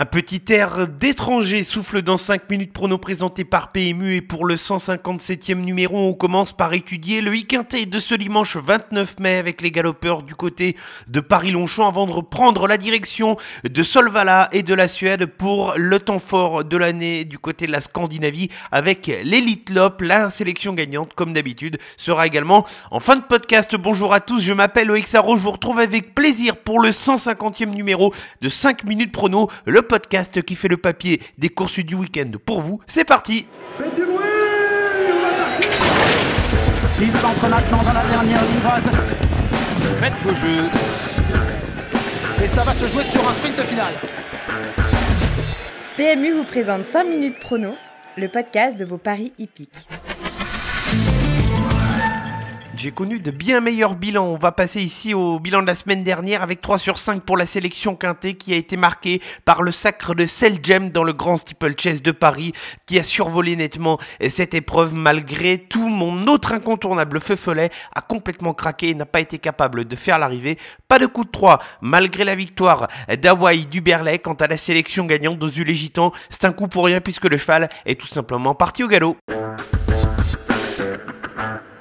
Un petit air d'étranger souffle dans 5 minutes prono présenté par PMU et pour le 157e numéro, on commence par étudier le week-end de ce dimanche 29 mai avec les galopeurs du côté de Paris-Longchamp avant de reprendre la direction de Solvala et de la Suède pour le temps fort de l'année du côté de la Scandinavie avec l'Elite Lop. La sélection gagnante, comme d'habitude, sera également en fin de podcast. Bonjour à tous, je m'appelle Sarro, je vous retrouve avec plaisir pour le 150e numéro de 5 minutes prono, le podcast qui fait le papier des courses du week-end pour vous. C'est parti Faites du bruit Il s'entre maintenant dans la dernière ligne droite. Faites vos jeux. Et ça va se jouer sur un sprint final. PMU vous présente 5 minutes prono, le podcast de vos paris hippiques. J'ai connu de bien meilleurs bilans. On va passer ici au bilan de la semaine dernière avec 3 sur 5 pour la sélection quintée qui a été marquée par le sacre de Selgem dans le Grand Steeple Chase de Paris qui a survolé nettement cette épreuve malgré tout mon autre incontournable feu follet a complètement craqué et n'a pas été capable de faire l'arrivée. Pas de coup de 3 malgré la victoire d'Hawaii du Berlay quant à la sélection gagnante d'Ozul Gitan. C'est un coup pour rien puisque le cheval est tout simplement parti au galop.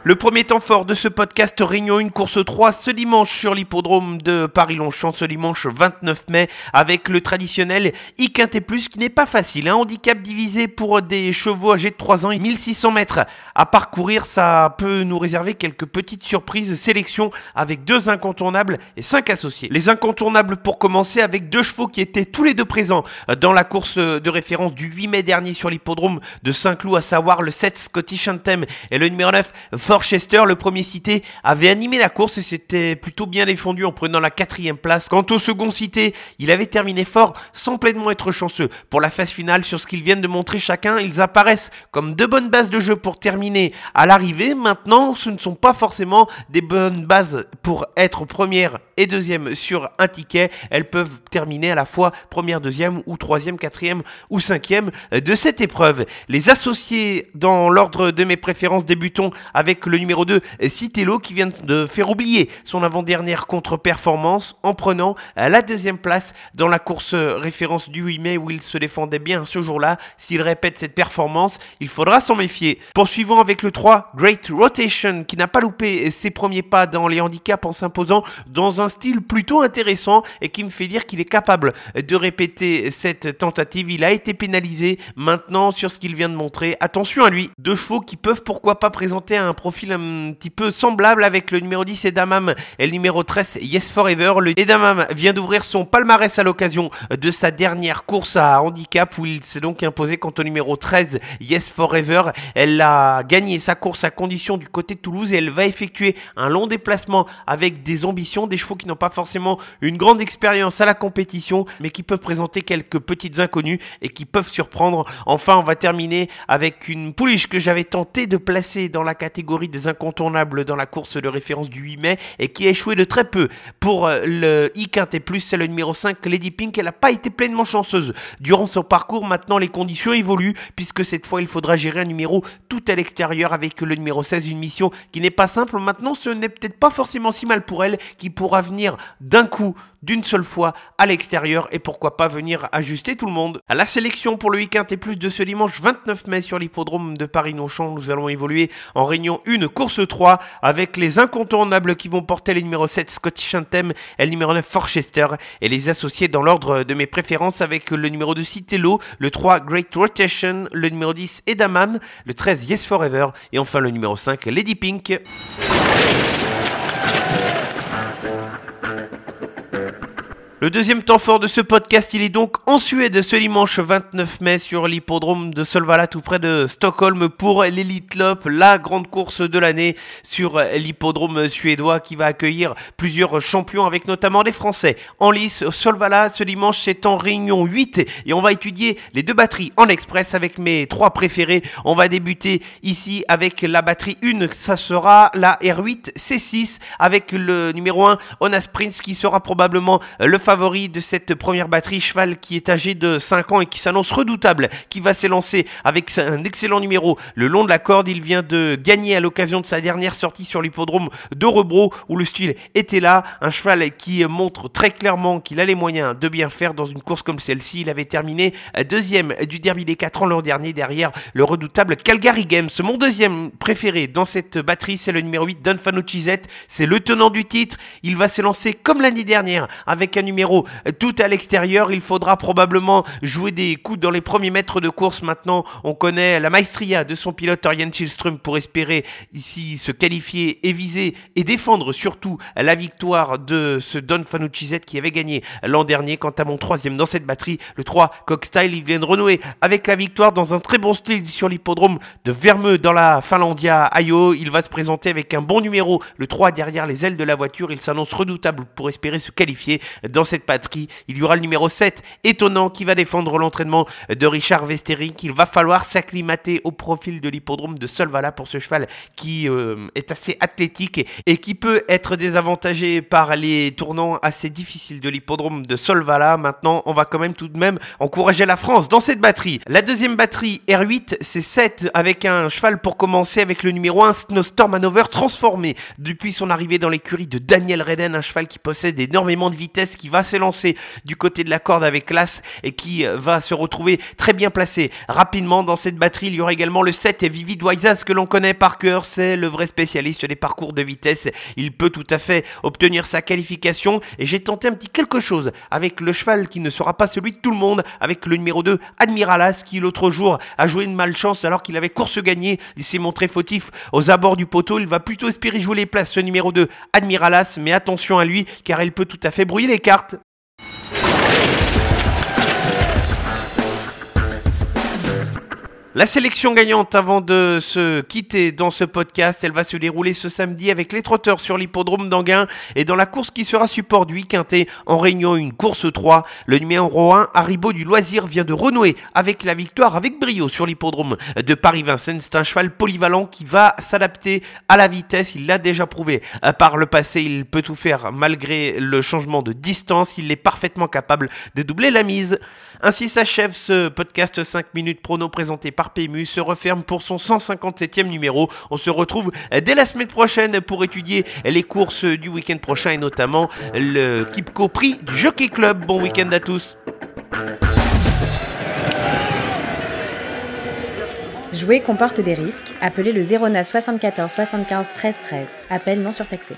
Le premier temps fort de ce podcast réunion une course 3 ce dimanche sur l'hippodrome de Paris-Longchamp, ce dimanche 29 mai, avec le traditionnel I Plus qui n'est pas facile. Un handicap divisé pour des chevaux âgés de 3 ans et 1600 mètres à parcourir. Ça peut nous réserver quelques petites surprises. Sélection avec deux incontournables et cinq associés. Les incontournables pour commencer avec deux chevaux qui étaient tous les deux présents dans la course de référence du 8 mai dernier sur l'hippodrome de Saint-Cloud, à savoir le 7 Scottish Anthem et le numéro 9 Forchester, le premier cité, avait animé la course et s'était plutôt bien défendu en prenant la quatrième place. Quant au second cité, il avait terminé fort sans pleinement être chanceux. Pour la phase finale, sur ce qu'ils viennent de montrer chacun, ils apparaissent comme deux bonnes bases de jeu pour terminer à l'arrivée. Maintenant, ce ne sont pas forcément des bonnes bases pour être première et deuxième sur un ticket. Elles peuvent terminer à la fois première, deuxième ou troisième, quatrième ou cinquième de cette épreuve. Les associés dans l'ordre de mes préférences débutons avec le numéro 2, Citello, qui vient de faire oublier son avant-dernière contre-performance en prenant la deuxième place dans la course référence du 8 mai où il se défendait bien ce jour-là. S'il répète cette performance, il faudra s'en méfier. Poursuivons avec le 3, Great Rotation, qui n'a pas loupé ses premiers pas dans les handicaps en s'imposant dans un style plutôt intéressant et qui me fait dire qu'il est capable de répéter cette tentative. Il a été pénalisé maintenant sur ce qu'il vient de montrer. Attention à lui. Deux chevaux qui peuvent pourquoi pas présenter un profil un petit peu semblable avec le numéro 10 Edamam et le numéro 13 Yes Forever. Le Edamam vient d'ouvrir son palmarès à l'occasion de sa dernière course à handicap où il s'est donc imposé quant au numéro 13 Yes Forever. Elle a gagné sa course à condition du côté de Toulouse et elle va effectuer un long déplacement avec des ambitions, des chevaux qui n'ont pas forcément une grande expérience à la compétition mais qui peuvent présenter quelques petites inconnues et qui peuvent surprendre. Enfin, on va terminer avec une pouliche que j'avais tenté de placer dans la catégorie des incontournables dans la course de référence du 8 mai et qui a échoué de très peu. Pour le I Quintet Plus, c'est le numéro 5 Lady Pink. Elle n'a pas été pleinement chanceuse durant son parcours. Maintenant, les conditions évoluent puisque cette fois, il faudra gérer un numéro tout à l'extérieur avec le numéro 16, une mission qui n'est pas simple. Maintenant, ce n'est peut-être pas forcément si mal pour elle qui pourra venir d'un coup d'une seule fois à l'extérieur et pourquoi pas venir ajuster tout le monde. À la sélection pour le week-end et plus de ce dimanche 29 mai sur l'hippodrome de Paris-Nonchamp, nous allons évoluer en réunion 1 course 3 avec les incontournables qui vont porter les numéros 7 Scottish Anthem et le numéro 9 Forchester et les associés dans l'ordre de mes préférences avec le numéro 2 Citello, le 3 Great Rotation, le numéro 10 Edamam, le 13 Yes Forever et enfin le numéro 5 Lady Pink. Le deuxième temps fort de ce podcast, il est donc en Suède ce dimanche 29 mai sur l'hippodrome de Solvala tout près de Stockholm pour l'Elite Lop, la grande course de l'année sur l'hippodrome suédois qui va accueillir plusieurs champions avec notamment des Français. En lice, Solvala ce dimanche c'est en réunion 8 et on va étudier les deux batteries en express avec mes trois préférés. On va débuter ici avec la batterie 1, ça sera la R8 C6 avec le numéro 1 Onas Prince qui sera probablement le favori de cette première batterie, cheval qui est âgé de 5 ans et qui s'annonce redoutable, qui va s'élancer avec un excellent numéro le long de la corde. Il vient de gagner à l'occasion de sa dernière sortie sur l'hippodrome de Rebro où le style était là. Un cheval qui montre très clairement qu'il a les moyens de bien faire dans une course comme celle-ci. Il avait terminé deuxième du Derby des 4 ans l'an dernier derrière le redoutable Calgary Games. Mon deuxième préféré dans cette batterie, c'est le numéro 8 Don Fanucci-Z. C'est le tenant du titre. Il va s'élancer comme l'année dernière avec un numéro tout à l'extérieur. Il faudra probablement jouer des coups dans les premiers mètres de course. Maintenant, on connaît la maestria de son pilote Orion Chilström pour espérer ici se qualifier et viser et défendre surtout la victoire de ce Don Fanucci-Z qui avait gagné l'an dernier. Quant à mon troisième dans cette batterie, le 3 Cockstyle, il vient de renouer avec la victoire dans un très bon style sur l'hippodrome de Vermeux dans la Finlandia Ayo. Il va se présenter avec un bon numéro, le 3 derrière les ailes de la voiture. Il s'annonce redoutable pour espérer se qualifier dans cette batterie. Il y aura le numéro 7, étonnant, qui va défendre l'entraînement de Richard Vestéric. Il va falloir s'acclimater au profil de l'hippodrome de Solvala pour ce cheval qui euh, est assez athlétique et, qui peut être désavantagé par les tournants assez difficiles de l'hippodrome de Solvala. Maintenant, on va quand même tout de même encourager la France dans cette batterie. La deuxième batterie, R8, c'est 7 avec un cheval pour commencer avec le numéro 1, Snowstorm Hanover, transformé depuis son arrivée dans l'écurie de Daniel Reden, un cheval qui possède énormément de vitesse, qui va s'élancer du côté de la corde avec classe et qui euh, va se retrouver très bien placé rapidement dans cette batterie. Il y aura également le 7 et Vivid que l'on connaît par cœur, c'est le vrai spécialiste des parcours de vitesse. Il peut tout à fait obtenir sa qualification et j'ai tenté un petit quelque chose avec le cheval qui ne sera pas celui de tout le monde, avec le numéro 2 Admiralas qui l'autre jour a joué une malchance alors qu'il avait course gagnée. Il s'est montré fautif aux abords du poteau. Il va plutôt espérer jouer les places ce numéro 2 Admiralas, mais attention à lui car il peut tout à fait brouiller les cartes. La sélection gagnante avant de se quitter dans ce podcast, elle va se dérouler ce samedi avec les trotteurs sur l'hippodrome d'Anguin et dans la course qui sera support du quintet en réunion une course 3. Le numéro 1, Haribo du Loisir, vient de renouer avec la victoire avec brio sur l'hippodrome de Paris-Vincennes. C'est un cheval polyvalent qui va s'adapter à la vitesse. Il l'a déjà prouvé par le passé. Il peut tout faire malgré le changement de distance. Il est parfaitement capable de doubler la mise. Ainsi s'achève ce podcast 5 minutes prono présenté PMU se referme pour son 157e numéro. On se retrouve dès la semaine prochaine pour étudier les courses du week-end prochain et notamment le Kipco Prix du Jockey Club. Bon week-end à tous. Jouer comporte des risques. Appelez le 09 74 75 13 13. Appel non surtaxé.